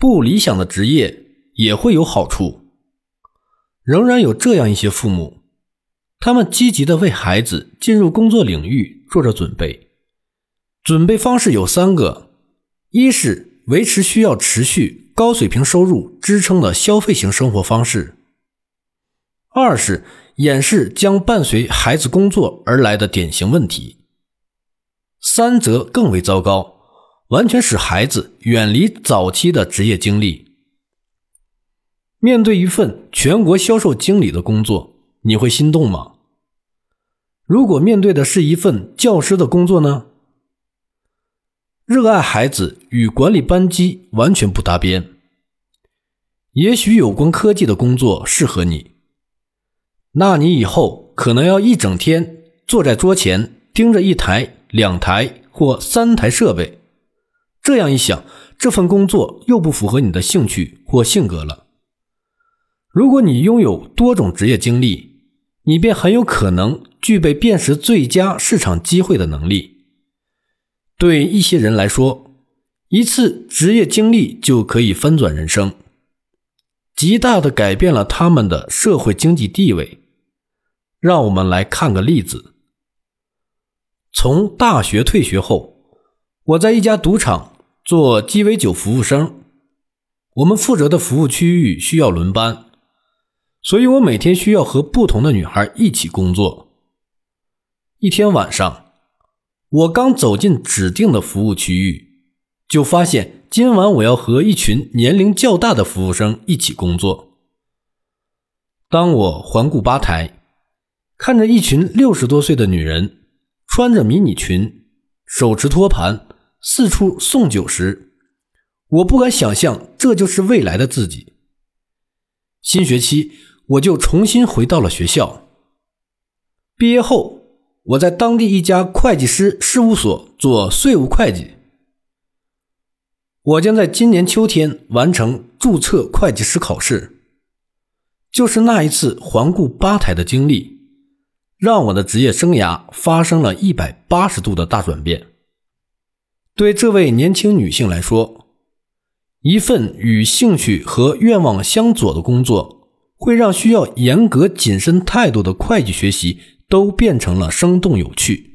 不理想的职业也会有好处。仍然有这样一些父母，他们积极的为孩子进入工作领域做着准备。准备方式有三个：一是维持需要持续高水平收入支撑的消费型生活方式；二是掩饰将伴随孩子工作而来的典型问题；三则更为糟糕，完全使孩子远离早期的职业经历。面对一份全国销售经理的工作，你会心动吗？如果面对的是一份教师的工作呢？热爱孩子与管理班级完全不搭边。也许有关科技的工作适合你，那你以后可能要一整天坐在桌前盯着一台、两台或三台设备。这样一想，这份工作又不符合你的兴趣或性格了。如果你拥有多种职业经历，你便很有可能具备辨识最佳市场机会的能力。对一些人来说，一次职业经历就可以翻转人生，极大的改变了他们的社会经济地位。让我们来看个例子：从大学退学后，我在一家赌场做鸡尾酒服务生，我们负责的服务区域需要轮班，所以我每天需要和不同的女孩一起工作。一天晚上。我刚走进指定的服务区域，就发现今晚我要和一群年龄较大的服务生一起工作。当我环顾吧台，看着一群六十多岁的女人穿着迷你裙，手持托盘四处送酒时，我不敢想象这就是未来的自己。新学期我就重新回到了学校。毕业后。我在当地一家会计师事务所做税务会计。我将在今年秋天完成注册会计师考试。就是那一次环顾吧台的经历，让我的职业生涯发生了一百八十度的大转变。对这位年轻女性来说，一份与兴趣和愿望相左的工作，会让需要严格谨慎态度的会计学习。都变成了生动有趣。